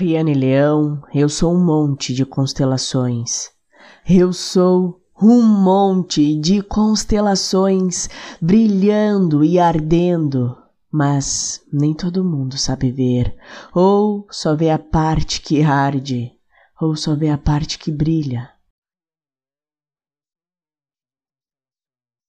Riane Leão, eu sou um monte de constelações. Eu sou um monte de constelações brilhando e ardendo, mas nem todo mundo sabe ver, ou só vê a parte que arde, ou só vê a parte que brilha.